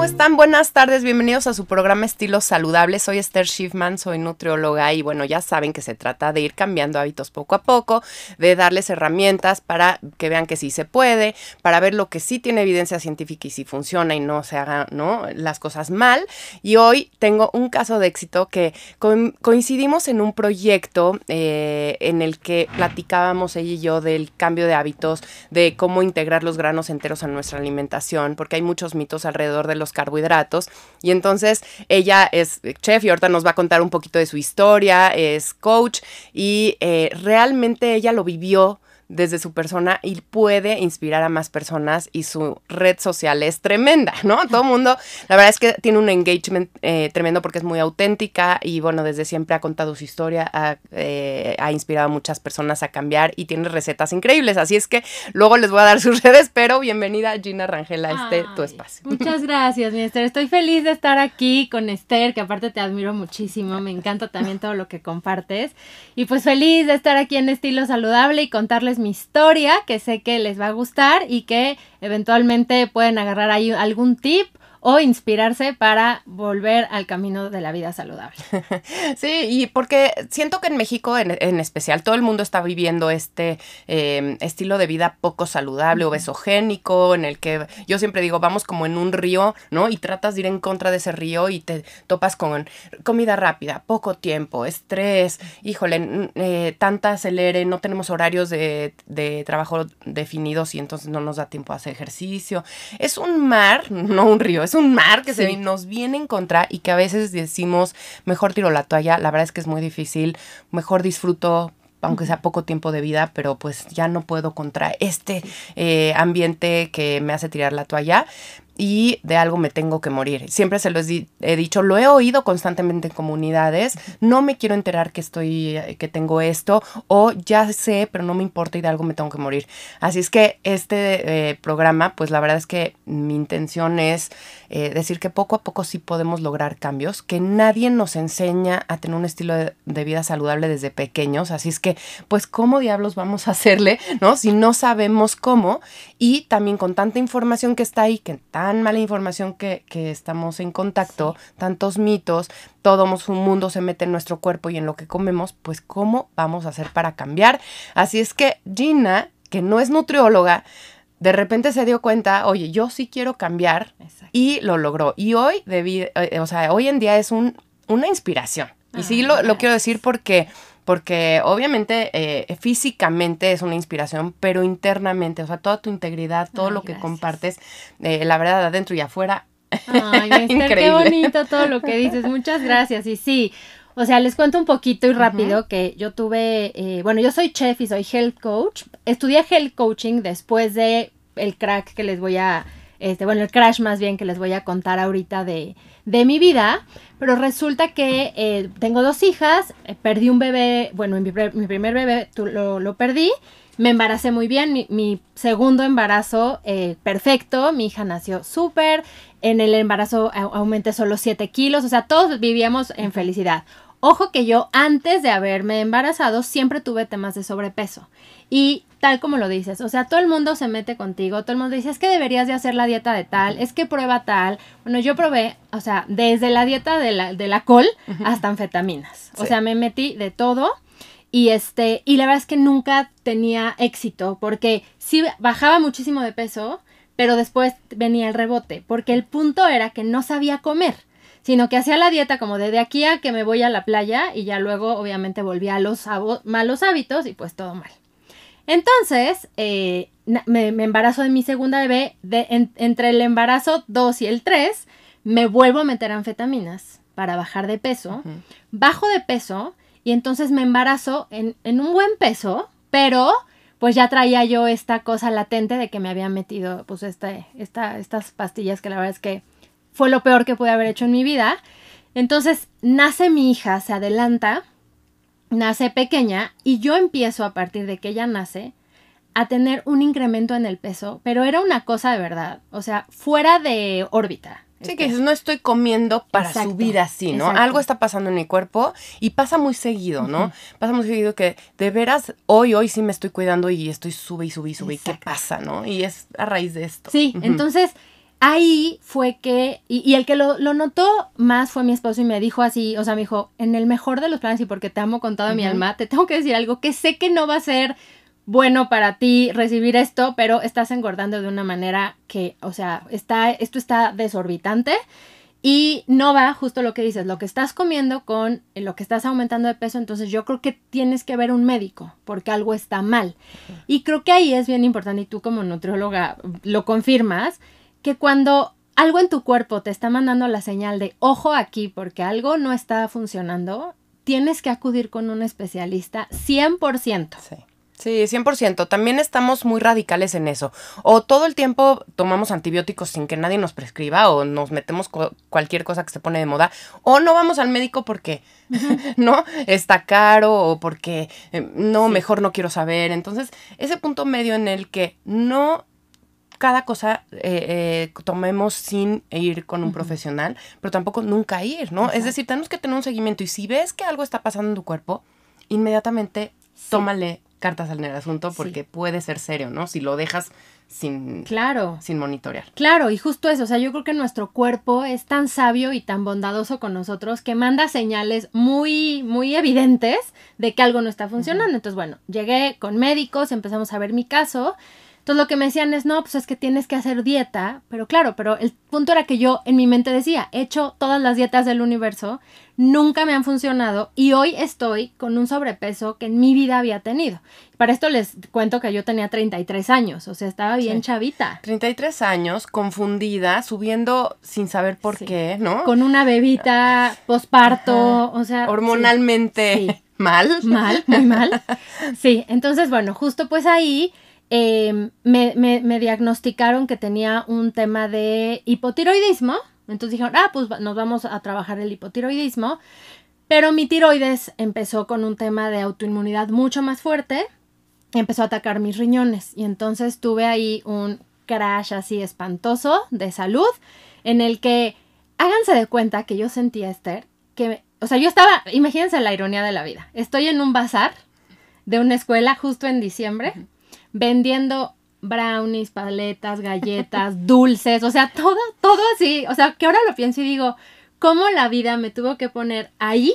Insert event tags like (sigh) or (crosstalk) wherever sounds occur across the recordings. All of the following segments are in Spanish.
¿Cómo están? Buenas tardes, bienvenidos a su programa Estilos Saludables. Soy Esther Schiffman, soy nutrióloga y bueno, ya saben que se trata de ir cambiando hábitos poco a poco, de darles herramientas para que vean que sí se puede, para ver lo que sí tiene evidencia científica y si funciona y no se hagan ¿no? las cosas mal. Y hoy tengo un caso de éxito que coincidimos en un proyecto eh, en el que platicábamos ella y yo del cambio de hábitos, de cómo integrar los granos enteros a nuestra alimentación, porque hay muchos mitos alrededor de los carbohidratos. Y entonces ella es chef y ahorita nos va a contar un poquito de su historia, es coach y eh, realmente ella lo vivió desde su persona y puede inspirar a más personas y su red social es tremenda, ¿no? Todo el mundo, la verdad es que tiene un engagement eh, tremendo porque es muy auténtica y bueno, desde siempre ha contado su historia, ha, eh, ha, inspirado a muchas personas a cambiar y tiene recetas increíbles, así es que luego les voy a dar sus (laughs) redes, pero bienvenida Gina Rangel a este tu espacio. Muchas gracias, mi Esther, estoy feliz de estar aquí con Esther, que aparte te admiro muchísimo, me encanta también todo lo que compartes. Y pues feliz de estar aquí en Estilo Saludable y contarles mi historia que sé que les va a gustar y que eventualmente pueden agarrar ahí algún tip o inspirarse para volver al camino de la vida saludable. (laughs) Sí, y porque siento que en México en, especial todo el mundo está viviendo este em, estilo de vida poco saludable, obesogénico, en el que yo siempre digo, vamos como en un río, ¿no? Y tratas de ir en contra de ese río y te topas con comida rápida, poco tiempo, estrés, híjole, eh, tanta acelere, no tenemos horarios de, de trabajo definidos y entonces no nos da tiempo a hacer ejercicio. Es un mar, (laughs) no un río, es un mar que se nos viene en contra y que a veces decimos, mejor tiro la toalla, la verdad es que es muy difícil, mejor disfruto aunque sea poco tiempo de vida, pero pues ya no puedo contra este eh, ambiente que me hace tirar la toalla y de algo me tengo que morir. Siempre se lo he dicho, lo he oído constantemente en comunidades, no me quiero enterar que estoy, que tengo esto, o ya sé, pero no me importa y de algo me tengo que morir. Así es que este eh, programa, pues la verdad es que mi intención es eh, decir que poco a poco sí podemos lograr cambios, que nadie nos enseña a tener un estilo de, de vida saludable desde pequeños, así es que, pues, ¿cómo diablos vamos a hacerle, no? Si no sabemos cómo, y también con tanta información que está ahí, que tan mala información que, estamos en contacto, tantos mitos, todo un mundo se mete en nuestro cuerpo y en lo que comemos, pues ¿cómo vamos a hacer para cambiar? Así es que Gina, que no es nutrióloga, de repente se dio cuenta, oye, yo sí quiero cambiar y lo logró. Y hoy, eh, o sea, hoy en día es un, una inspiración. Y sí lo, lo quiero decir porque porque obviamente eh, físicamente es una inspiración, pero internamente, o sea, toda tu integridad, todo lo que compartes, eh, la verdad, adentro y afuera. Ay, (laughs) qué bonito todo lo que dices, muchas gracias. Y sí, o sea, les cuento un poquito y rápido que yo tuve, eh, bueno, yo soy chef y soy health coach. Estudié health coaching después de el crack que les voy a, este, bueno, el crash más bien que les voy a contar ahorita de, de mi vida, pero resulta que eh, tengo dos hijas, eh, perdí un bebé, bueno, mi, primer bebé lo, lo, perdí, me embaracé muy bien, mi, segundo embarazo eh, perfecto, mi hija nació súper, en el embarazo aumenté solo 7 kilos, o sea, todos vivíamos en felicidad. Ojo que yo antes de haberme embarazado siempre tuve temas de sobrepeso. Y tal como lo dices, o sea, todo el mundo se mete contigo, todo el mundo dice, es que deberías de hacer la dieta de tal, es que prueba tal. Bueno, yo probé, o sea, desde la dieta de la, de la col hasta anfetaminas. O sea, me metí de todo. Y este, y la verdad es que nunca tenía éxito, porque sí bajaba muchísimo de peso, pero después venía el rebote, porque el punto era que no sabía comer sino que hacía la dieta como de, de aquí a que me voy a la playa y ya luego obviamente volví a los malos hábitos y pues todo mal. Entonces, eh, me, embarazo de mi segunda bebé, de, entre el embarazo 2 y el 3, me vuelvo a meter anfetaminas para bajar de peso, bajo de peso y entonces me embarazo en, en un buen peso, pero pues ya traía yo esta cosa latente de que me había metido pues este, esta, estas pastillas que la verdad es que fue lo peor que pude haber hecho en mi vida. Entonces nace mi hija, se adelanta, nace pequeña y yo empiezo a partir de que ella nace a tener un incremento en el peso, pero era una cosa de verdad, o sea, fuera de órbita. Sí, que no estoy comiendo para subir así, ¿no? Algo está pasando en mi cuerpo y pasa muy seguido, ¿no? Pasa muy seguido que de veras hoy, hoy sí me estoy cuidando y estoy sube y sube y sube. ¿Y qué pasa, no? Y es a raíz de esto. Sí, entonces ahí fue que, y, el que lo, notó más fue mi esposo y me dijo así, o sea, me dijo, en el mejor de los planes y porque te amo con toda mi alma, te tengo que decir algo que sé que no va a ser bueno para ti recibir esto, pero estás engordando de una manera que, o sea, está, esto está desorbitante y no va justo lo que dices, lo que estás comiendo con lo que estás aumentando de peso, entonces yo creo que tienes que ver un médico porque algo está mal. Y creo que ahí es bien importante, y tú como nutrióloga lo confirmas, que cuando algo en tu cuerpo te está mandando la señal de ojo aquí porque algo no está funcionando, tienes que acudir con un especialista 100%. Sí. Sí, 100%. También estamos muy radicales en eso. O todo el tiempo tomamos antibióticos sin que nadie nos prescriba o nos metemos cualquier cosa que se pone de moda. O no vamos al médico porque, (laughs) ¿no? Está caro o porque, eh, no, mejor no quiero saber. Entonces, ese punto medio en el que no cada cosa eh, eh, tomemos sin ir con un profesional, pero tampoco nunca ir, ¿no? Es decir, tenemos que tener un seguimiento y si ves que algo está pasando en tu cuerpo, inmediatamente tómale cartas el asunto porque puede ser serio, ¿no? Si lo dejas sin, claro. sin monitorear. Claro, y justo eso, o sea, yo creo que nuestro cuerpo es tan sabio y tan bondadoso con nosotros que manda señales muy, muy evidentes de que algo no está funcionando. Entonces, bueno, llegué con médicos, empezamos a ver mi caso entonces lo que me decían es, no, pues es que tienes que hacer dieta, pero claro, pero el punto era que yo en mi mente decía, he hecho todas las dietas del universo, nunca me han funcionado y hoy estoy con un sobrepeso que en mi vida había tenido. Para esto les cuento que yo tenía 33 años, o sea, estaba bien chavita. 33 años, confundida, subiendo sin saber por qué, ¿no? Con una bebita, (laughs) posparto, o sea... Hormonalmente mal. Mal, muy mal. (laughs) Sí, entonces, bueno, justo pues ahí Em, me, me, diagnosticaron que tenía un tema de hipotiroidismo. Entonces dijeron, ah, pues nos vamos a trabajar el hipotiroidismo. Pero mi tiroides empezó con un tema de autoinmunidad mucho más fuerte. Empezó a atacar mis riñones. Y entonces tuve ahí un crash así espantoso de salud. En el que, háganse de cuenta que yo sentía, Esther, que, o sea, yo estaba, imagínense la ironía de la vida. Estoy en un bazar de una escuela justo en diciembre vendiendo brownies, paletas, galletas, (laughs) dulces, o sea, todo, todo así. O sea, que ahora lo pienso y digo, ¿cómo la vida me tuvo que poner ahí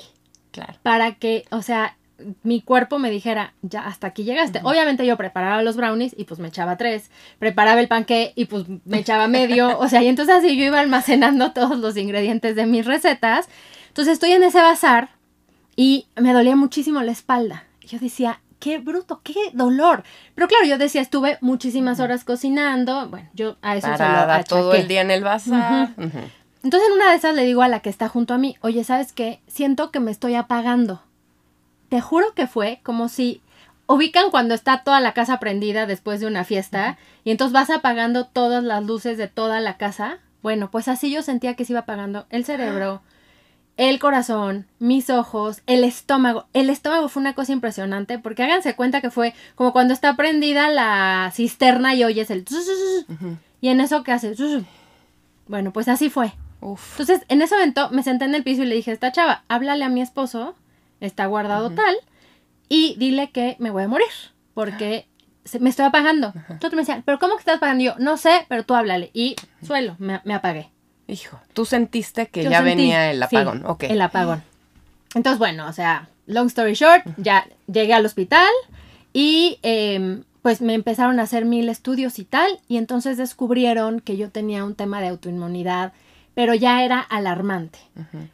claro. para que, o sea, mi cuerpo me dijera, ya hasta aquí llegaste. Obviamente yo preparaba los brownies y pues me echaba tres, preparaba el panque y pues me echaba medio, (laughs) o sea, y entonces así yo iba almacenando todos los ingredientes de mis recetas. Entonces estoy en ese bazar y me dolía muchísimo la espalda. Yo decía, qué bruto, qué dolor. Pero claro, yo decía, estuve muchísimas horas cocinando. Bueno, yo a eso Parada, se todo el día en el bazar. Entonces en una de esas le digo a la que está junto a mí, oye, ¿sabes qué? Siento que me estoy apagando. Te juro que fue como si ubican cuando está toda la casa prendida después de una fiesta y entonces vas apagando todas las luces de toda la casa. Bueno, pues así yo sentía que se iba apagando el cerebro, el corazón, mis ojos, el estómago. El estómago fue una cosa impresionante porque háganse cuenta que fue como cuando está prendida la cisterna y oyes el... Y en eso que hace... Bueno, pues así fue. Entonces, en ese momento me senté en el piso y le dije, esta chava, háblale a mi esposo, está guardado tal, y dile que me voy a morir porque me estoy apagando. Entonces me decía, pero ¿cómo que estás apagando? yo, no sé, pero tú háblale. Y suelo, me apagué. Hijo, tú sentiste que ya venía el apagón, sí, El apagón. Entonces, bueno, o sea, long story short, ya llegué al hospital y em, pues me empezaron a hacer mil estudios y tal, y entonces descubrieron que yo tenía un tema de autoinmunidad pero ya era alarmante.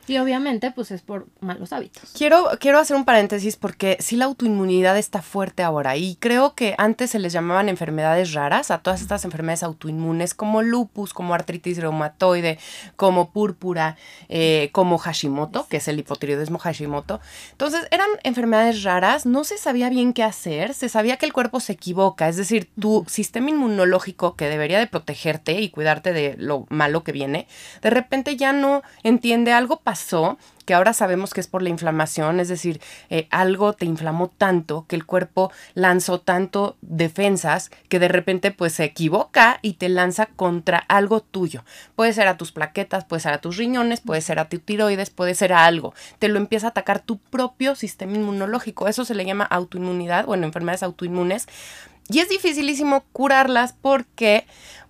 Y obviamente, pues es por malos hábitos. Quiero, quiero hacer un paréntesis porque sí la autoinmunidad está fuerte ahora y creo que antes se les llamaban enfermedades raras a todas estas enfermedades autoinmunes como lupus, como artritis reumatoide, como púrpura, eh, como Hashimoto, que es el hipotiroidismo Hashimoto. Entonces eran enfermedades raras, no se sabía bien qué hacer, se sabía que el cuerpo se equivoca, es decir, tu sistema inmunológico que debería de protegerte y cuidarte de lo malo que viene, de de repente ya no entiende, algo pasó, que ahora sabemos que es por la inflamación, es decir, eh, algo te inflamó tanto que el cuerpo lanzó tanto defensas que de repente pues se equivoca y te lanza contra algo tuyo. Puede ser a tus plaquetas, puede ser a tus riñones, puede ser a tu tiroides, puede ser a algo. Te lo empieza a atacar tu propio sistema inmunológico. Eso se le llama autoinmunidad, bueno, enfermedades autoinmunes. Y es dificilísimo curarlas porque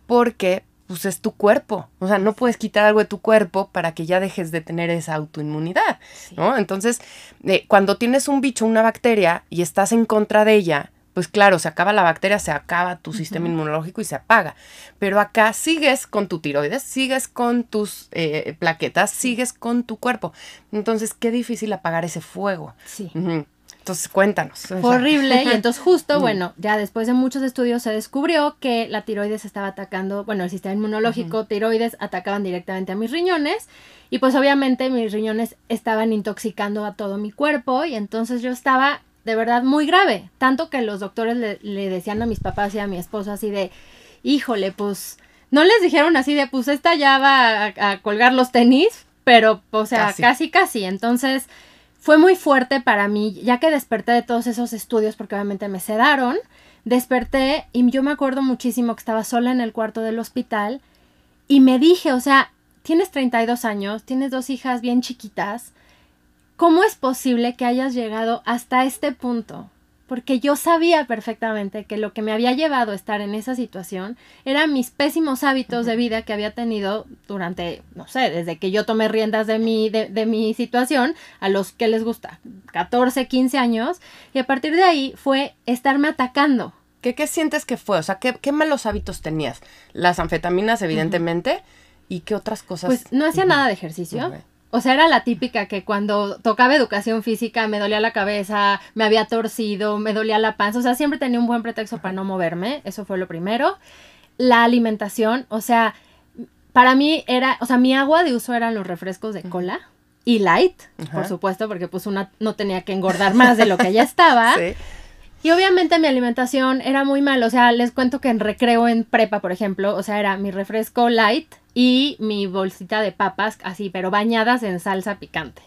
porque pues es tu cuerpo. O sea, no puedes quitar algo de tu cuerpo para que ya dejes de tener esa autoinmunidad, ¿no? Entonces, eh, cuando tienes un bicho, una bacteria, y estás en contra de ella, pues claro, se acaba la bacteria, se acaba tu sistema inmunológico y se apaga. Pero acá sigues con tu tiroides, sigues con tus eh, plaquetas, sigues con tu cuerpo. Entonces, qué difícil apagar ese fuego. Sí. Entonces, cuéntanos. horrible. Y entonces, justo, bueno, ya después de muchos estudios se descubrió que la tiroides estaba atacando, bueno, el sistema inmunológico, tiroides atacaban directamente a mis riñones. Y pues, obviamente, mis riñones estaban intoxicando a todo mi cuerpo. Y entonces yo estaba de verdad muy grave. Tanto que los doctores le, decían a mis papás y a mi esposo así de, híjole, pues, no les dijeron así de, pues, esta ya va a, colgar los tenis, pero, o sea, casi, casi. Entonces fue muy fuerte para mí, ya que desperté de todos esos estudios, porque obviamente me sedaron, desperté y yo me acuerdo muchísimo que estaba sola en el cuarto del hospital y me dije, o sea, tienes 32 años, tienes dos hijas bien chiquitas, ¿cómo es posible que hayas llegado hasta este punto? Porque yo sabía perfectamente que lo que me había llevado a estar en esa situación eran mis pésimos hábitos de vida que había tenido durante, no sé, desde que yo tomé riendas de mi, de, mi situación a los que les gusta, 14, 15 años, y a partir de ahí fue estarme atacando. ¿Qué, qué sientes que fue? O sea, ¿qué, ¿qué, malos hábitos tenías? Las anfetaminas, evidentemente, y qué otras cosas. Pues no hacía nada de ejercicio. O sea, era la típica que cuando tocaba educación física me dolía la cabeza, me había torcido, me dolía la panza. O sea, siempre tenía un buen pretexto para no moverme. Eso fue lo primero. La alimentación, o sea, para mí era, o sea, mi agua de uso eran los refrescos de cola y light, por supuesto, porque pues una no tenía que engordar más de lo que ya estaba. (laughs) sí. Y obviamente mi alimentación era muy mal, o sea, les cuento que en recreo en prepa, por ejemplo, o sea, era mi refresco light y mi bolsita de papas, así, pero bañadas en salsa picante.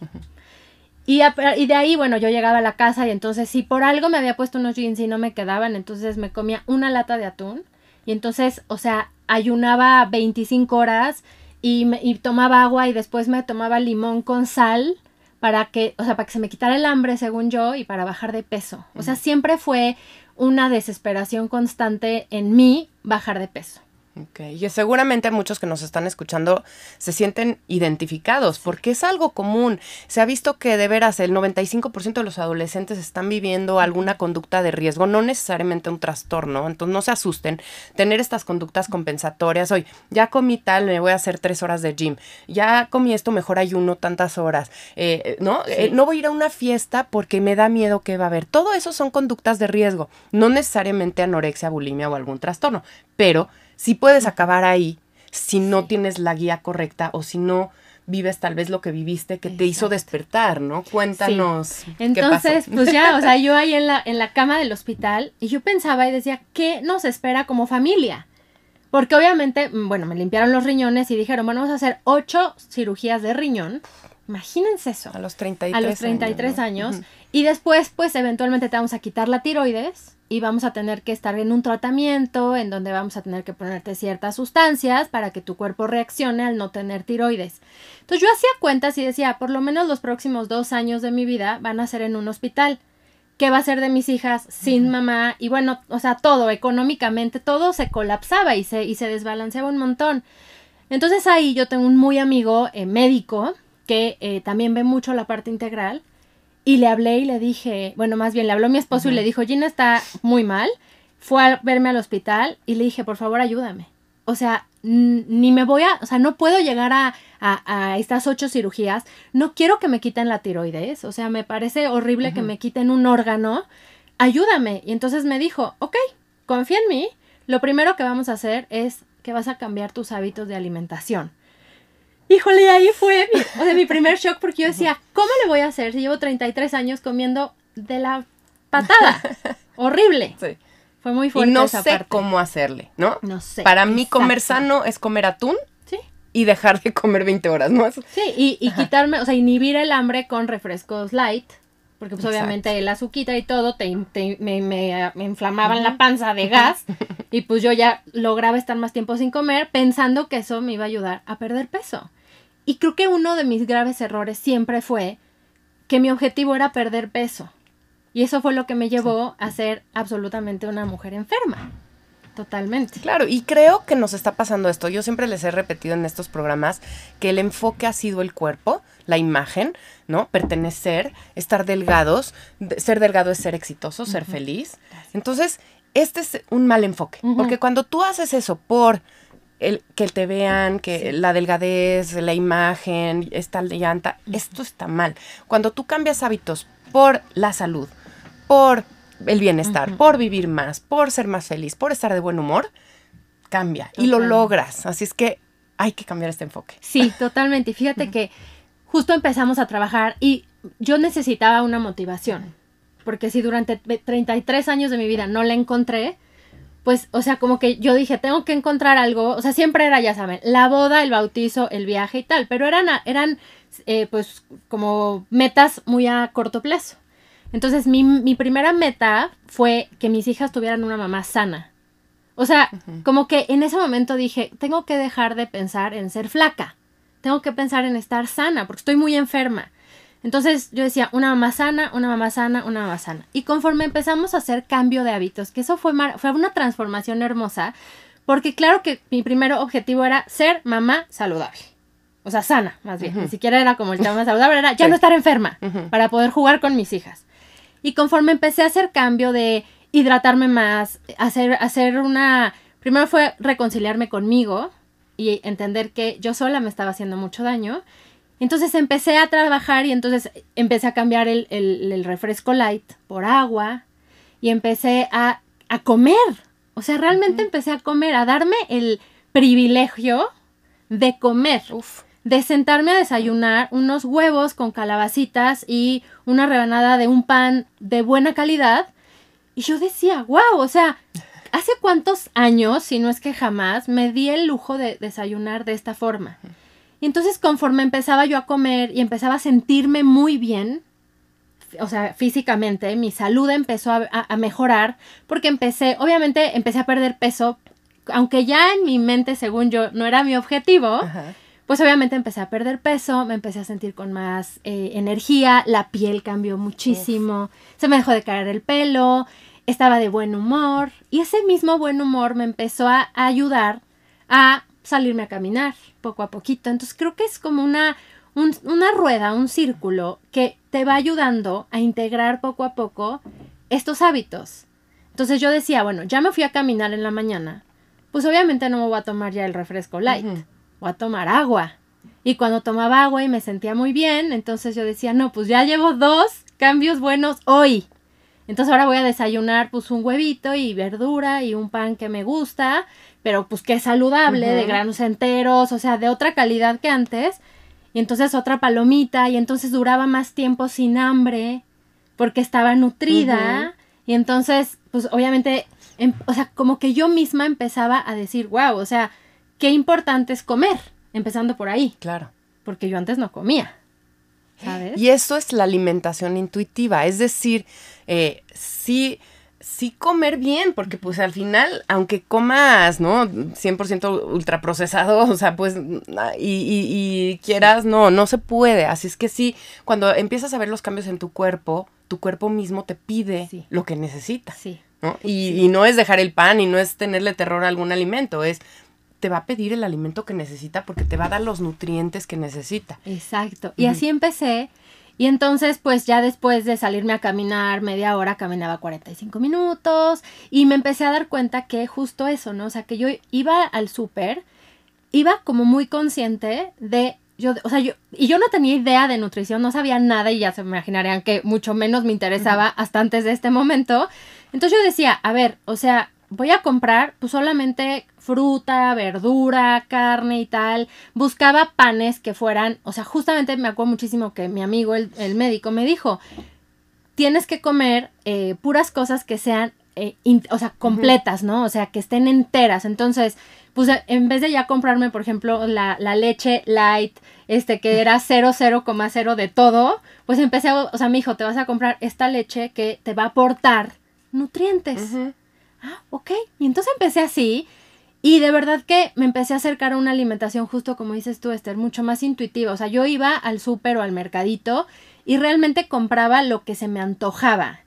Y, y, de ahí, bueno, yo llegaba a la casa y entonces si por algo me había puesto unos jeans y no me quedaban, entonces me comía una lata de atún y entonces, o sea, ayunaba 25 horas y, me, y tomaba agua y después me tomaba limón con sal para que, o sea, para que se me quitara el hambre, según yo, y para bajar de peso. O sea, siempre fue una desesperación constante en mí bajar de peso. Ok, y seguramente muchos que nos están escuchando se sienten identificados porque es algo común. Se ha visto que de veras el 95% de los adolescentes están viviendo alguna conducta de riesgo, no necesariamente un trastorno, entonces no se asusten. Tener estas conductas compensatorias, hoy ya comí tal, me voy a hacer tres horas de gym, ya comí esto, mejor ayuno tantas horas, eh, ¿no? Eh, no voy a ir a una fiesta porque me da miedo que va a haber. Todo eso son conductas de riesgo, no necesariamente anorexia, bulimia o algún trastorno, pero si puedes acabar ahí si no tienes la guía correcta o si no vives tal vez lo que viviste que te hizo despertar, ¿no? Cuéntanos. Entonces, pues ya, o sea, yo ahí en la, en la cama del hospital y yo pensaba y decía, ¿qué nos espera como familia? Porque obviamente, mm, bueno, me limpiaron los riñones y dijeron, bueno, vamos a hacer ocho cirugías de riñón. Imagínense eso. A los 33 A los 33 años. Y después, pues, eventualmente te vamos a quitar la tiroides y vamos a tener que estar en un tratamiento en donde vamos a tener que ponerte ciertas sustancias para que tu cuerpo reaccione al no tener tiroides. Entonces yo hacía cuentas y decía, por lo menos los próximos dos años de mi vida van a ser en un hospital. ¿Qué va a ser de mis hijas sin mamá? Y bueno, o sea, todo, económicamente, todo se colapsaba y se, y se desbalanceaba un montón. Entonces ahí yo tengo un muy amigo eh, médico que eh, también ve mucho la parte integral y le hablé y le dije, bueno, más bien le habló mi esposo y le dijo, Gina está muy mal. Fue a verme al hospital y le dije, por favor, ayúdame. O sea, ni me voy a, o sea, no puedo llegar a, a, estas ocho cirugías. No quiero que me quiten la tiroides. O sea, me parece horrible que me quiten un órgano. Ayúdame. Y entonces me dijo, ok, confía en mí. Lo primero que vamos a hacer es que vas a cambiar tus hábitos de alimentación. Híjole, ahí fue mi, o sea, mi primer shock porque yo decía, ¿cómo le voy a hacer si llevo 33 años comiendo de la patada? (laughs) Horrible. Sí. Fue muy fuerte. Y no sé cómo hacerle, ¿no? No sé. Para mí comer sano es comer atún. Sí. Y dejar de comer 20 horas, ¿no? Sí, y, y quitarme, o sea, inhibir el hambre con refrescos light porque pues obviamente el azuquita y todo te, me, me, inflamaban la panza de gas (laughs) y pues yo ya lograba estar más tiempo sin comer pensando que eso me iba a ayudar a perder peso. Y creo que uno de mis graves errores siempre fue que mi objetivo era perder peso. Y eso fue lo que me llevó a ser absolutamente una mujer enferma. totalmente. Claro, y creo que nos está pasando esto. Yo siempre les he repetido en estos programas que el enfoque ha sido el cuerpo, la imagen, ¿no? Pertenecer, estar delgados. ser delgado es ser exitoso, ser feliz. Entonces, este es un mal enfoque, porque cuando tú haces eso por el, que te vean, que la delgadez, la imagen, esta llanta, esto está mal. Cuando tú cambias hábitos por la salud, por el bienestar, por vivir más, por ser más feliz, por estar de buen humor, cambia y lo logras. Así es que hay que cambiar este enfoque. Sí, totalmente. Y fíjate que justo empezamos a trabajar y yo necesitaba una motivación. Porque si durante 33 años de mi vida no la encontré, pues, o sea, como que yo dije, tengo que encontrar algo, o sea, siempre era, ya saben, la boda, el bautizo, el viaje y tal, pero eran, eran eh, pues, como metas muy a corto plazo. Entonces, mi, mi, primera meta fue que mis hijas tuvieran una mamá sana. O sea, como que en ese momento dije, tengo que dejar de pensar en ser flaca, tengo que pensar en estar sana, porque estoy muy enferma. Entonces yo decía, una mamá sana, una mamá sana, una mamá sana. Y conforme empezamos a hacer cambio de hábitos, que eso fue, fue una transformación hermosa, porque claro que mi primer objetivo era ser mamá saludable. O sea, sana, más bien. Ni siquiera era como el tema (laughs) saludable, era ya no estar enferma para poder jugar con mis hijas. Y conforme empecé a hacer cambio de hidratarme más, hacer, hacer una... Primero fue reconciliarme conmigo y entender que yo sola me estaba haciendo mucho daño. Entonces empecé a trabajar y entonces empecé a cambiar el, refresco light por agua y empecé a, comer. O sea, realmente empecé a comer, a darme el privilegio de comer. De sentarme a desayunar unos huevos con calabacitas y una rebanada de un pan de buena calidad. Y yo decía, wow, o sea, ¿hace cuántos años, si no es que jamás, me di el lujo de desayunar de esta forma? Y entonces conforme empezaba yo a comer y empezaba a sentirme muy bien, o sea, físicamente, mi salud empezó a, mejorar porque empecé, obviamente empecé a perder peso, aunque ya en mi mente, según yo, no era mi objetivo. Pues obviamente empecé a perder peso, me empecé a sentir con más eh, energía, la piel cambió muchísimo, se me dejó de caer el pelo, estaba de buen humor. Y ese mismo buen humor me empezó a ayudar a salirme a caminar poco a poquito. Entonces creo que es como una, una rueda, un círculo que te va ayudando a integrar poco a poco estos hábitos. Entonces yo decía, bueno, ya me fui a caminar en la mañana, pues obviamente no me voy a tomar ya el refresco light, voy a tomar agua. Y cuando tomaba agua y me sentía muy bien, entonces yo decía, no, pues ya llevo dos cambios buenos hoy. Entonces ahora voy a desayunar pues un huevito y verdura y un pan que me gusta pero pues que es saludable, de granos enteros, o sea, de otra calidad que antes. Y entonces otra palomita, y entonces duraba más tiempo sin hambre, porque estaba nutrida. Y entonces, pues obviamente, em, o sea, como que yo misma empezaba a decir, wow, o sea, qué importante es comer, empezando por ahí. Claro. Porque yo antes no comía. ¿Sabes? Y eso es la alimentación intuitiva, es decir, eh, sí sí comer bien, porque pues al final, aunque comas, ¿no? 100% ultraprocesado, (laughs) o sea, pues, y, quieras, no, no se puede. Así es que sí, cuando empiezas a ver los cambios en tu cuerpo, tu cuerpo mismo te pide lo que necesita. Sí. ¿no? Y, no es dejar el pan y no es tenerle terror a algún alimento, es te va a pedir el alimento que necesita porque te va a dar los nutrientes que necesita. Exacto. Y así empecé y entonces, pues ya después de salirme a caminar media hora, caminaba 45 minutos y me empecé a dar cuenta que justo eso, ¿no? O sea, que yo iba al súper, iba como muy consciente de, yo, o sea, yo, y yo no tenía idea de nutrición, no sabía nada y ya se imaginarían que mucho menos me interesaba hasta antes de este momento. Entonces yo decía, a ver, o sea, voy a comprar pues solamente fruta, verdura, carne y tal. Buscaba panes que fueran, o sea, justamente me acuerdo muchísimo que mi amigo, el, médico, me dijo, tienes que comer eh, puras cosas que sean, eh, o sea, completas, ¿no? O sea, que estén enteras. Entonces, pues en vez de ya comprarme, por ejemplo, la, leche light, este, que era 0,0,0 de todo, pues empecé, a, o sea, mi hijo, te vas a comprar esta leche que te va a aportar nutrientes ah, ok. Y entonces empecé así. Y de verdad que me empecé a acercar a una alimentación justo como dices tú, Esther, mucho más intuitiva. O sea, yo iba al súper o al mercadito y realmente compraba lo que se me antojaba.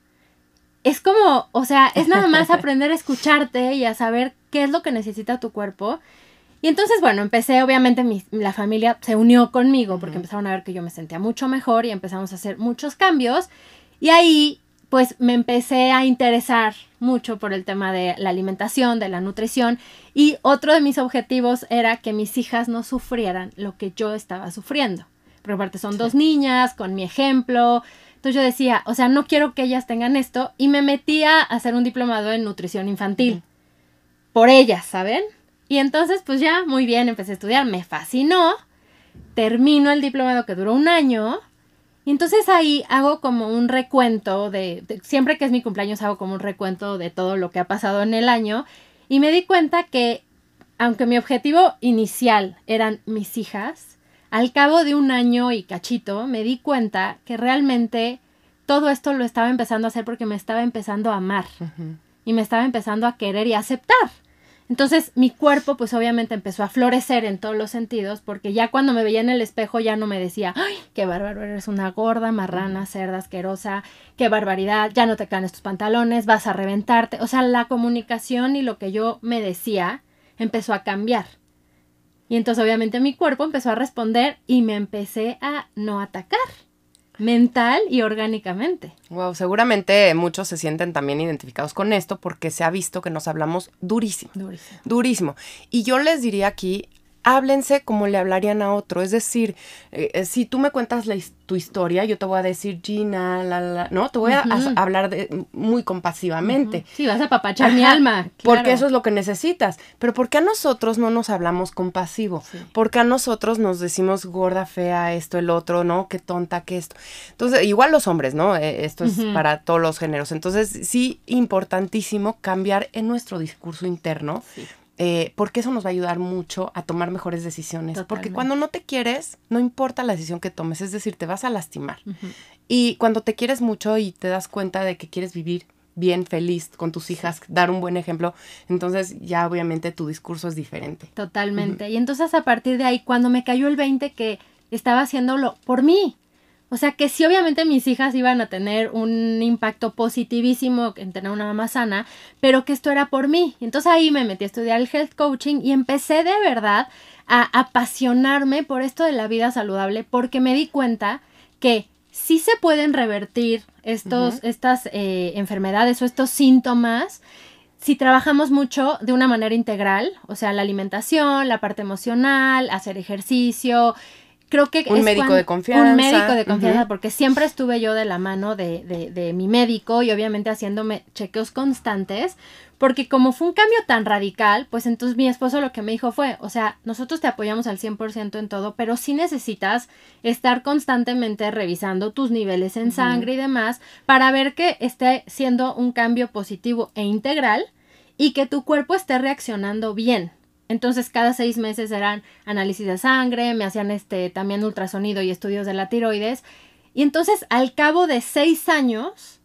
es como, o sea, es nada más (laughs) aprender a escucharte y a saber qué es lo que necesita tu cuerpo. Y entonces, bueno, empecé, obviamente mi, la familia se unió conmigo porque empezaron a ver que yo me sentía mucho mejor y empezamos a hacer muchos cambios. Y ahí, pues, me empecé a interesar mucho por el tema de la alimentación, de la nutrición. Y otro de mis objetivos era que mis hijas no sufrieran lo que yo estaba sufriendo. Porque aparte son dos niñas, con mi ejemplo. Entonces yo decía, o sea, no quiero que ellas tengan esto. Y me metí a hacer un diplomado en nutrición infantil. Por ellas, ¿saben? Y entonces, pues ya, muy bien, empecé a estudiar, me fascinó. Termino el diplomado que duró un año. Y entonces ahí hago como un recuento de, siempre que es mi cumpleaños hago como un recuento de todo lo que ha pasado en el año. Y me di cuenta que, aunque mi objetivo inicial eran mis hijas, al cabo de un año y cachito me di cuenta que realmente todo esto lo estaba empezando a hacer porque me estaba empezando a amar. Y me estaba empezando a querer y a aceptar. Entonces mi cuerpo pues obviamente empezó a florecer en todos los sentidos porque ya cuando me veía en el espejo ya no me decía, ay, qué bárbaro, eres una gorda, marrana, cerda, asquerosa, qué barbaridad, ya no te caen estos pantalones, vas a reventarte. O sea, la comunicación y lo que yo me decía empezó a cambiar. Y entonces obviamente mi cuerpo empezó a responder y me empecé a no atacar mental y orgánicamente. Wow, seguramente muchos se sienten también identificados con esto porque se ha visto que nos hablamos durísimo. Durísimo. Durísimo. Y yo les diría aquí, háblense como le hablarían a otro. Es decir, eh, eh, si tú me cuentas tu historia, yo te voy a decir Gina, la, la, ¿no? Te voy a, hablar de, muy compasivamente. Sí, vas a papachar mi alma. Porque eso es lo que necesitas. Pero ¿por qué a nosotros no nos hablamos compasivo? Porque a nosotros nos decimos gorda, fea, esto, el otro, ¿no? Qué tonta, qué esto. Entonces, igual los hombres, ¿no? Eh, esto es para todos los géneros. Entonces, sí, importantísimo cambiar en nuestro discurso interno. Sí eh, porque eso nos va a ayudar mucho a tomar mejores decisiones. Porque cuando no te quieres, no importa la decisión que tomes, es decir, te vas a lastimar. Y cuando te quieres mucho y te das cuenta de que quieres vivir bien, feliz con tus hijas, dar un buen ejemplo, entonces ya obviamente tu discurso es diferente. Totalmente. Y entonces a partir de ahí, cuando me cayó el 20 que estaba haciéndolo por mí, o sea que sí, obviamente mis hijas iban a tener un impacto positivísimo en tener una mamá sana, pero que esto era por mí. Entonces ahí me metí a estudiar el health coaching y empecé de verdad a apasionarme por esto de la vida saludable porque me di cuenta que sí se pueden revertir estos, estas eh, enfermedades o estos síntomas si trabajamos mucho de una manera integral, o sea, la alimentación, la parte emocional, hacer ejercicio, creo que un médico de confianza. Un médico de confianza, porque siempre estuve yo de la mano de, de, de, mi médico y obviamente haciéndome chequeos constantes, porque como fue un cambio tan radical, pues entonces mi esposo lo que me dijo fue, o sea, nosotros te apoyamos al 100% en todo, pero sí necesitas estar constantemente revisando tus niveles en sangre y demás para ver que esté siendo un cambio positivo e integral y que tu cuerpo esté reaccionando bien. Entonces cada seis meses eran análisis de sangre, me hacían este también ultrasonido y estudios de la tiroides. Y entonces al cabo de seis años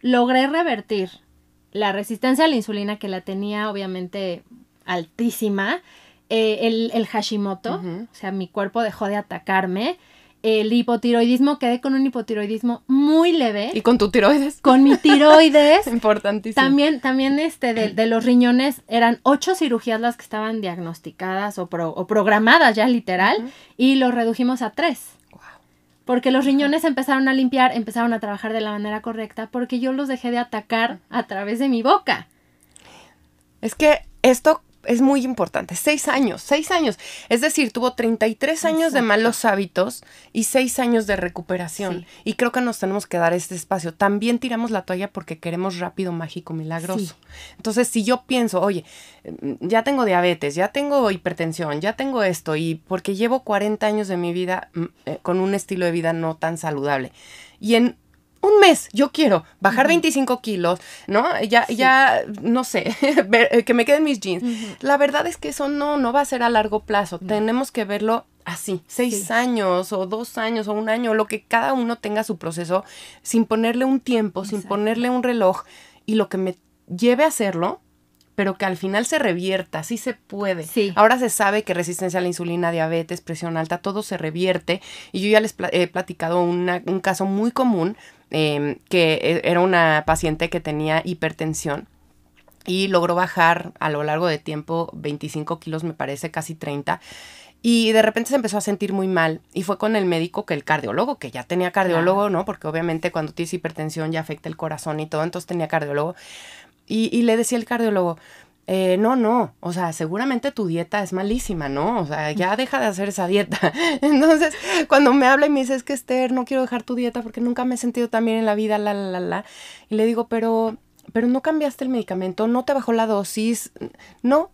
logré revertir la resistencia a la insulina que la tenía obviamente altísima, eh, el, el, Hashimoto, o sea, mi cuerpo dejó de atacarme, el hipotiroidismo, quedé con un hipotiroidismo muy leve. ¿Y con tu tiroides? Con mi tiroides. (laughs) Importantísimo. También, también este, de, los riñones, eran ocho cirugías las que estaban diagnosticadas o, o programadas ya literal, y lo redujimos a tres. Porque los riñones empezaron a limpiar, empezaron a trabajar de la manera correcta, porque yo los dejé de atacar a través de mi boca. Es que esto es muy importante. Seis años, seis años. Es decir, tuvo 33 años de malos hábitos y seis años de recuperación. Y creo que nos tenemos que dar este espacio. También tiramos la toalla porque queremos rápido, mágico, milagroso. Entonces, si yo pienso, oye, ya tengo diabetes, ya tengo hipertensión, ya tengo esto, y porque llevo 40 años de mi vida mm, eh, con un estilo de vida no tan saludable. Y en un mes, yo quiero bajar 25 kilos, ¿no? Ya, ya, no sé, (laughs) eh, que me queden mis jeans. La verdad es que eso no, no va a ser a largo plazo. Tenemos que verlo así, seis años o dos años o un año, lo que cada uno tenga su proceso, sin ponerle un tiempo, sin ponerle un reloj y lo que me lleve a hacerlo, pero que al final se revierta, sí se puede. Sí. Ahora se sabe que resistencia a la insulina, diabetes, presión alta, todo se revierte. Y yo ya les he platicado un caso muy común, em, que e, era una paciente que tenía hipertensión y logró bajar a lo largo de tiempo 25 kilos, me parece, casi 30. Y de repente se empezó a sentir muy mal y fue con el médico que el cardiólogo, que ya tenía cardiólogo, ¿no? Porque obviamente cuando tienes hipertensión ya afecta el corazón y todo, entonces tenía cardiólogo. Y, le decía el cardiólogo, eh, no, no, o sea, seguramente tu dieta es malísima, ¿no? O sea, ya deja de hacer esa dieta. (laughs) Entonces, cuando me habla y me dice, es que Esther, no quiero dejar tu dieta porque nunca me he sentido tan bien en la vida, la, la, la, la. Y le digo, pero, pero no cambiaste el medicamento, no te bajó la dosis, no,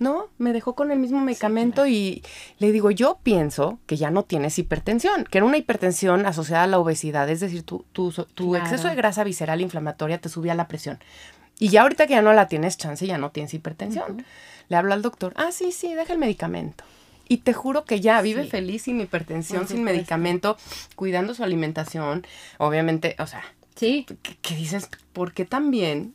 no, me dejó con el mismo medicamento y le digo, yo pienso que ya no tienes hipertensión, que era una hipertensión asociada a la obesidad, es decir, tu, tu, tu exceso de grasa visceral inflamatoria te subía la presión. Y ya ahorita que ya no la tienes chance, ya no tienes hipertensión. Le habla al doctor, ah, sí, sí, deja el medicamento. Y te juro que ya vive feliz sin hipertensión, sin medicamento, cuidando su alimentación. Obviamente, o sea, Sí. ¿Qué, dices? ¿Por qué también?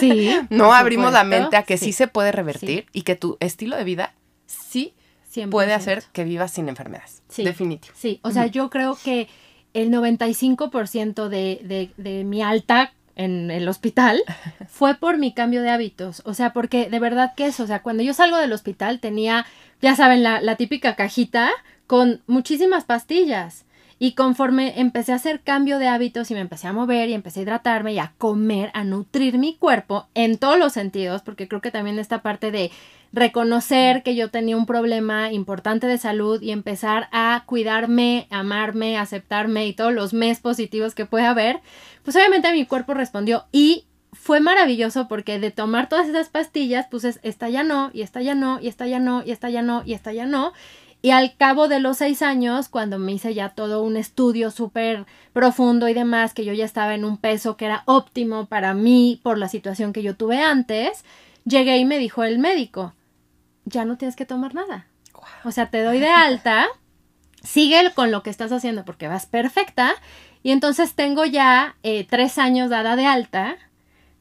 Sí. (laughs) no abrimos la mente a que sí, se puede revertir y que tu estilo de vida sí puede hacer que vivas sin enfermedades. Sí. Definitivo. Sí, o sea, yo creo que el 95% de, de, de mi alta en el hospital (laughs) fue por mi cambio de hábitos. O sea, porque de verdad que eso, o sea, cuando yo salgo del hospital tenía, ya saben, la, la típica cajita con muchísimas pastillas. Y conforme empecé a hacer cambio de hábitos y me empecé a mover y empecé a hidratarme y a comer, a nutrir mi cuerpo en todos los sentidos, porque creo que también esta parte de reconocer que yo tenía un problema importante de salud y empezar a cuidarme, amarme, aceptarme y todos los mes positivos que puede haber, pues obviamente mi cuerpo respondió y fue maravilloso porque de tomar todas esas pastillas, pues esta ya no, y esta ya no, y esta ya no, y esta ya no, y esta ya no. Y al cabo de los seis años, cuando me hice ya todo un estudio súper profundo y demás, que yo ya estaba en un peso que era óptimo para mí por la situación que yo tuve antes, llegué y me dijo el médico, ya no tienes que tomar nada. O sea, te doy de alta, sigue con lo que estás haciendo porque vas perfecta. Y entonces tengo ya eh, tres años dada de alta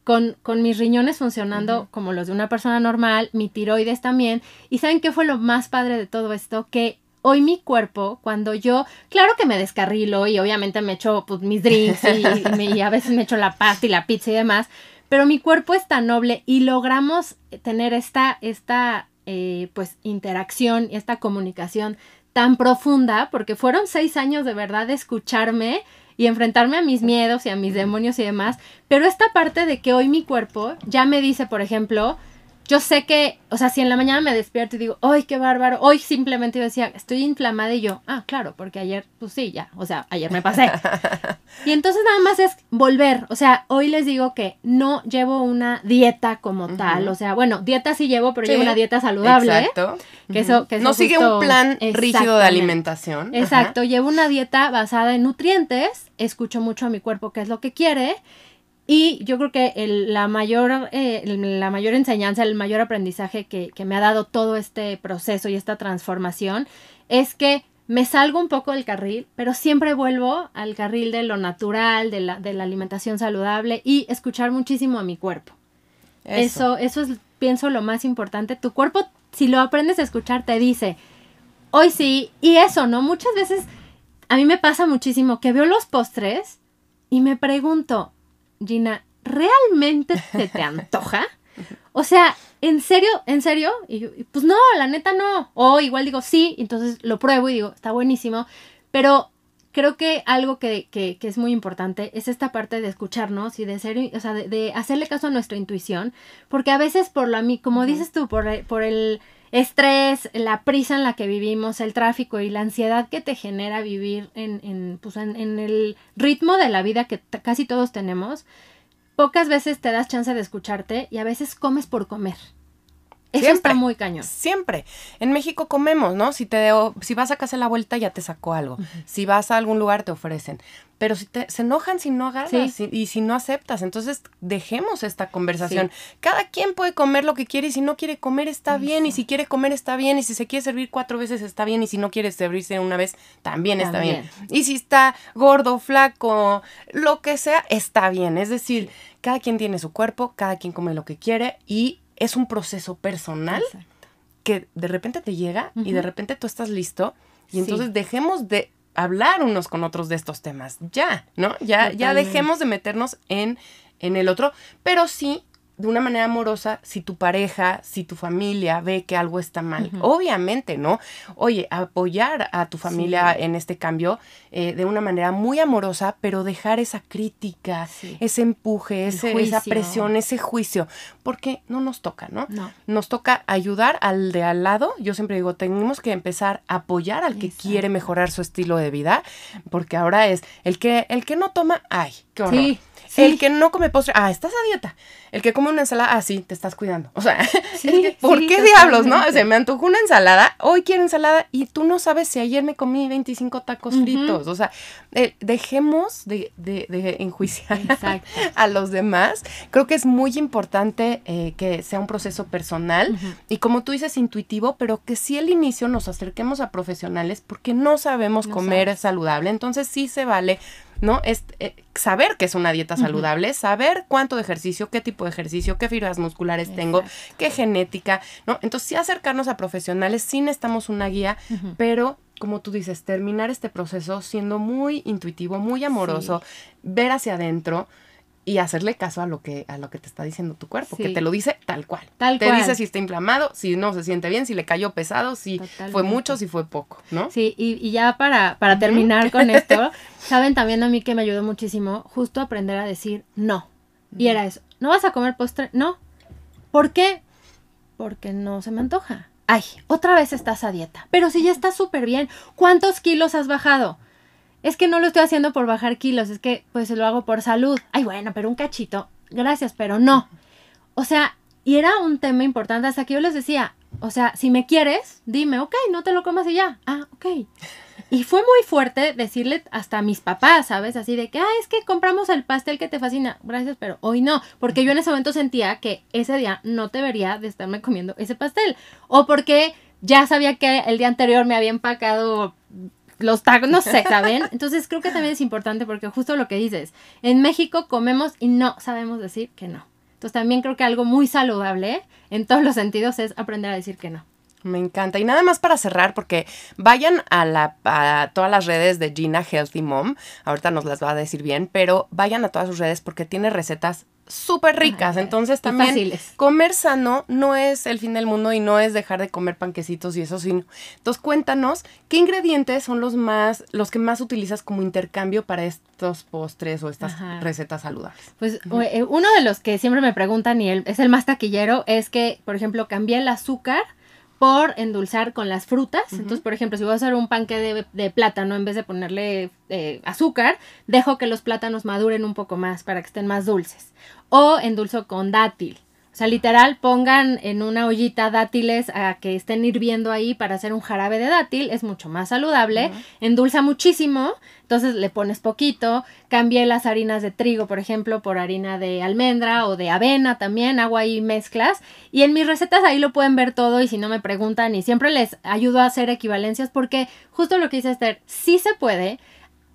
con, con mis riñones funcionando como los de una persona normal, mi tiroides también. ¿Y saben qué fue lo más padre de todo esto? Que hoy mi cuerpo, cuando yo, claro que me descarrilo y obviamente me echo pues, mis drinks y, a veces me echo la pasta y la pizza y demás, pero mi cuerpo es tan noble y logramos tener esta, esta eh, pues interacción y esta comunicación tan profunda, porque fueron seis años de verdad de escucharme y enfrentarme a mis miedos y a mis demonios y demás. Pero esta parte de que hoy mi cuerpo ya me dice, por ejemplo, yo sé que, o sea, si en la mañana me despierto y digo, ¡ay, qué bárbaro! Hoy simplemente yo decía, estoy inflamada y yo, ah, claro, porque ayer, pues sí, ya, o sea, ayer me pasé. (laughs) y entonces nada más es volver, o sea, hoy les digo que no llevo una dieta como tal, o sea, bueno, dieta sí llevo, pero llevo una dieta saludable. Exacto. Que eso, que no sigue un plan rígido de alimentación. Exacto, llevo una dieta basada en nutrientes, escucho mucho a mi cuerpo qué es lo que quiere y yo creo que el, la, mayor, eh, la mayor enseñanza, el mayor aprendizaje que, que, me ha dado todo este proceso y esta transformación es que me salgo un poco del carril, pero siempre vuelvo al carril de lo natural, de la, de la alimentación saludable y escuchar muchísimo a mi cuerpo. Eso. eso, es, pienso, lo más importante. Tu cuerpo, si lo aprendes a escuchar, te dice, hoy sí, y eso, ¿no? Muchas veces a mí me pasa muchísimo que veo los postres y me pregunto, Gina, ¿realmente se te antoja? O sea, ¿en serio? ¿En serio? Y pues no, la neta no. O igual digo sí, entonces lo pruebo y digo, está buenísimo. Pero creo que algo que, que, que es muy importante es esta parte de escucharnos y de ser, o sea, de, hacerle caso a nuestra intuición. Porque a veces por la, como dices tú, por, por el estrés, la prisa en la que vivimos, el tráfico y la ansiedad que te genera vivir en, en, pues en, el ritmo de la vida que casi todos tenemos, pocas veces te das chance de escucharte y a veces comes por comer. Eso está muy cañón. Siempre. En México comemos, ¿no? Si te si vas a casa la vuelta ya te sacó algo. Si vas a algún lugar te ofrecen. Pero si te se enojan si no agarras y, si no aceptas, entonces dejemos esta conversación. Cada quien puede comer lo que quiere y si no quiere comer está bien y si quiere comer está bien y si se quiere servir cuatro veces está bien y si no quiere servirse una vez también, está bien. Y si está gordo, flaco, lo que sea, está bien. Es decir, cada quien tiene su cuerpo, cada quien come lo que quiere y es un proceso personal que de repente te llega y de repente tú estás listo y entonces dejemos de hablar unos con otros de estos temas. Ya, ¿no? Ya, ya dejemos de meternos en, en el otro, pero sí de una manera amorosa si tu pareja, si tu familia ve que algo está mal. Obviamente, ¿no? Oye, apoyar a tu familia en este cambio eh, de una manera muy amorosa, pero dejar esa crítica, ese empuje, esa presión, ese juicio, porque no nos toca, ¿no? no. Nos toca ayudar al de al lado. Yo siempre digo, tenemos que empezar a apoyar al que quiere mejorar su estilo de vida, porque ahora es el que, el que no toma, ay, qué horror. El que no come postre, ah, estás a dieta. El que come una ensalada, ah, sí, te estás cuidando. O sea, (laughs) ¿por qué diablos, no? Se me antojó una ensalada, hoy quiero ensalada y tú no sabes si ayer me comí 25 tacos fritos. O sea, eh, dejemos de, enjuiciar (laughs) a los demás. Creo que es muy importante eh, que sea un proceso personal y como tú dices, intuitivo, pero que sí al inicio nos acerquemos a profesionales porque no sabemos comer saludable. Entonces sí se vale ¿no? Es eh, saber que es una dieta saludable, saber cuánto de ejercicio, qué tipo de ejercicio, qué fibras musculares tengo, qué genética, ¿no? Entonces, sí acercarnos a profesionales, sí necesitamos una guía, pero como tú dices, terminar este proceso siendo muy intuitivo, muy amoroso, ver hacia adentro, y hacerle caso a lo que a lo que te está diciendo tu cuerpo, que te lo dice tal cual. Tal te dice si está inflamado, si no se siente bien, si le cayó pesado, si fue mucho, si fue poco, ¿no? Sí, y, ya para, para terminar con (laughs) esto, saben también a mí que me ayudó muchísimo justo aprender a decir no. Y era eso, ¿no vas a comer postre? No. ¿Por qué? Porque no se me antoja. Ay, otra vez estás a dieta. Pero si ya estás súper bien, ¿cuántos kilos has bajado? Es que no lo estoy haciendo por bajar kilos, es que pues lo hago por salud. Ay, bueno, pero un cachito, gracias, pero no. O sea, y era un tema importante hasta que yo les decía, o sea, si me quieres, dime, ok, no te lo comas y ya. Ah, ok. Y fue muy fuerte decirle hasta a mis papás, ¿sabes? Así de que, ah, es que compramos el pastel que te fascina. Gracias, pero hoy no. Porque yo en ese momento sentía que ese día no debería de estarme comiendo ese pastel. O porque ya sabía que el día anterior me había empacado los tacos, no sé, ¿saben? Entonces creo que también es importante porque justo lo que dices, en México comemos y no sabemos decir que no. Entonces también creo que algo muy saludable en todos los sentidos es aprender a decir que no. Me encanta. Y nada más para cerrar, porque vayan a, la, a todas las redes de Gina Healthy Mom. Ahorita nos las va a decir bien, pero vayan a todas sus redes porque tiene recetas súper ricas. Entonces también comer sano no es el fin del mundo y no es dejar de comer panquecitos y eso, sino. Entonces cuéntanos qué ingredientes son los más, los que más utilizas como intercambio para estos postres o estas recetas saludables. Pues eh, uno de los que siempre me preguntan y es el más taquillero es que, por ejemplo, cambié el azúcar por endulzar con las frutas. Entonces, por ejemplo, si voy a hacer un panque de, plátano, en vez de ponerle eh, azúcar, dejo que los plátanos maduren un poco más para que estén más dulces. O endulzo con dátil. O sea, literal, pongan en una ollita dátiles a que estén hirviendo ahí para hacer un jarabe de dátil, es mucho más saludable, endulza muchísimo, entonces le pones poquito, cambié las harinas de trigo, por ejemplo, por harina de almendra o de avena también, hago ahí mezclas, y en mis recetas ahí lo pueden ver todo y si no me preguntan y siempre les ayudo a hacer equivalencias porque justo lo que dice Esther, sí se puede,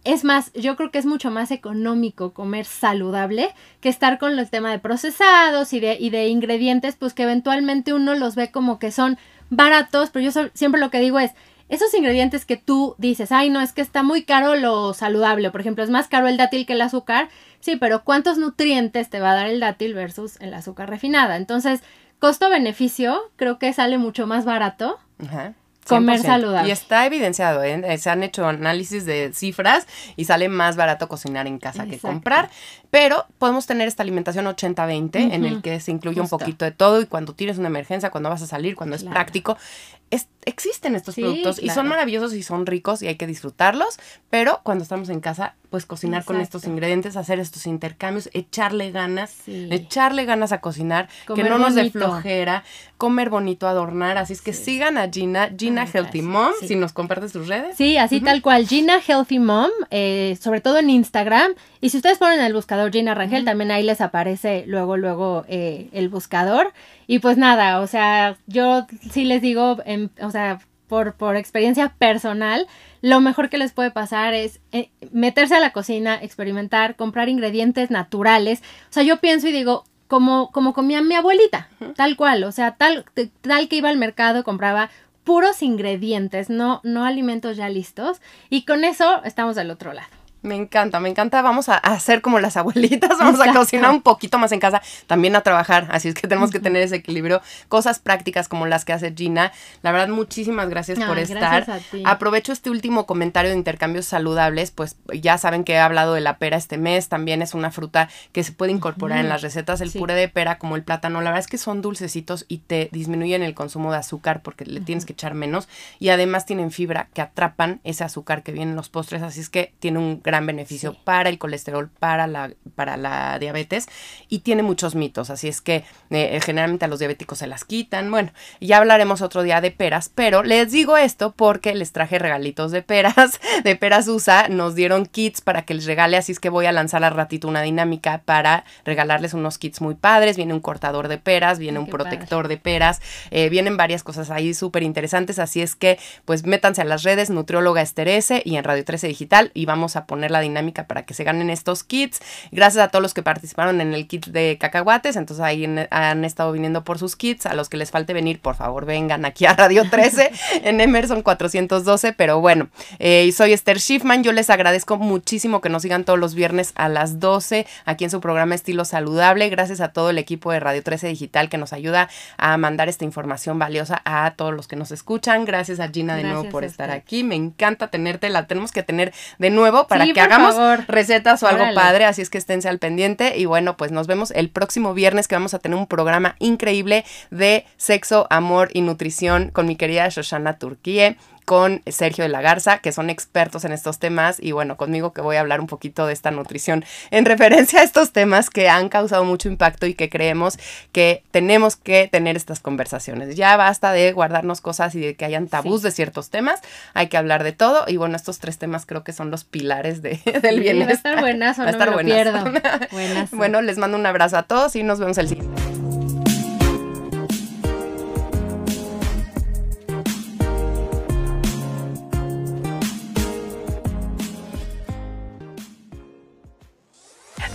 es más, yo creo que es mucho más económico comer saludable que estar con el tema de procesados y de, y de ingredientes, pues que eventualmente uno los ve como que son baratos, pero yo siempre lo que digo es, esos ingredientes que tú dices, ay, no, es que está muy caro lo saludable, por ejemplo, es más caro el dátil que el azúcar, sí, pero ¿cuántos nutrientes te va a dar el dátil versus el azúcar refinada? Entonces, costo-beneficio, creo que sale mucho más barato. Ajá Comer saludable. Y está evidenciado, ¿eh? se han hecho análisis de cifras y sale más barato cocinar en casa que comprar. Pero podemos tener esta alimentación 80-20 en el que se incluye un poquito de todo y cuando tienes una emergencia, cuando vas a salir, cuando es práctico, existen estos productos y son maravillosos y son ricos y hay que disfrutarlos, pero cuando estamos en casa, pues cocinar con estos ingredientes, hacer estos intercambios, echarle ganas, echarle ganas a cocinar, que no nos dé flojera, comer bonito, adornar, así es que sigan a Gina, Gina Healthy Mom, si nos compartes tus redes. Sí, así tal cual, Gina Healthy Mom, eh, sobre todo en Instagram, y si ustedes ponen el buscador Gina Rangel, también ahí les aparece luego, luego eh, el buscador, y pues nada, o sea, yo sí les digo, o sea, por, por experiencia personal, lo mejor que les puede pasar es eh, meterse a la cocina, experimentar, comprar ingredientes naturales. O sea, yo pienso y digo, como, como comía mi abuelita, tal cual, o sea, tal, tal que iba al mercado, compraba puros ingredientes, no, no alimentos ya listos, y con eso estamos del otro lado. Me encanta, me encanta. Vamos a hacer como las abuelitas, (laughs) vamos a cocinar un poquito más en casa, también a trabajar. Así es que tenemos que tener ese equilibrio. Cosas prácticas como las que hace Gina. La verdad, muchísimas gracias por estar. Aprovecho este último comentario de intercambios saludables. Pues ya saben que he hablado de la pera este mes. También es una fruta que se puede incorporar en las recetas. El puré de pera, como el plátano, la verdad es que son dulcecitos y te disminuyen el consumo de azúcar porque le tienes que echar menos. Y además tienen fibra que atrapan ese azúcar que viene en los postres. Así es que tiene un gran beneficio para el colesterol, para la, para la diabetes y tiene muchos mitos, así es que eh, generalmente a los diabéticos se las quitan. Bueno, ya hablaremos otro día de peras, pero les digo esto porque les traje regalitos de peras, (laughs) de peras USA, nos dieron kits para que les regale, así es que voy a lanzar al ratito una dinámica para regalarles unos kits muy padres, viene un cortador de peras, viene un protector de peras, eh, vienen varias cosas ahí súper interesantes, así es que pues métanse a las redes Nutrióloga Esterese y en Radio 13 Digital y vamos a poner la dinámica para que se ganen estos kits. Gracias a todos los que participaron en el kit de cacahuates, entonces ahí han estado viniendo por sus kits. A los que les falte venir, por favor, vengan aquí a Radio 13 (laughs) en Emerson 412. Pero bueno, eh, soy Esther Schiffman. Yo les agradezco muchísimo que nos sigan todos los viernes a las 12 aquí en su programa Estilo Saludable. Gracias a todo el equipo de Radio 13 Digital que nos ayuda a mandar esta información valiosa a todos los que nos escuchan. Gracias a Gina de nuevo por estar aquí. Me encanta tenerte, la tenemos que tener de nuevo para que hagamos recetas o algo padre, así es que esténse al pendiente. Y bueno, pues nos vemos el próximo viernes que vamos a tener un programa increíble de sexo, amor y nutrición con mi querida Shoshana Turquie con Sergio de la Garza, que son expertos en estos temas, y bueno, conmigo que voy a hablar un poquito de esta nutrición en (laughs) referencia a estos temas que han causado mucho impacto y que creemos que tenemos que tener estas conversaciones. Ya basta de guardarnos cosas y de que hayan tabús de ciertos temas, hay que hablar de todo, y bueno, estos tres temas creo que son los pilares de, (laughs) del bienestar. Va a estar buenas, va a estar buenas. (laughs) bueno, les mando un abrazo a todos y nos vemos el siguiente.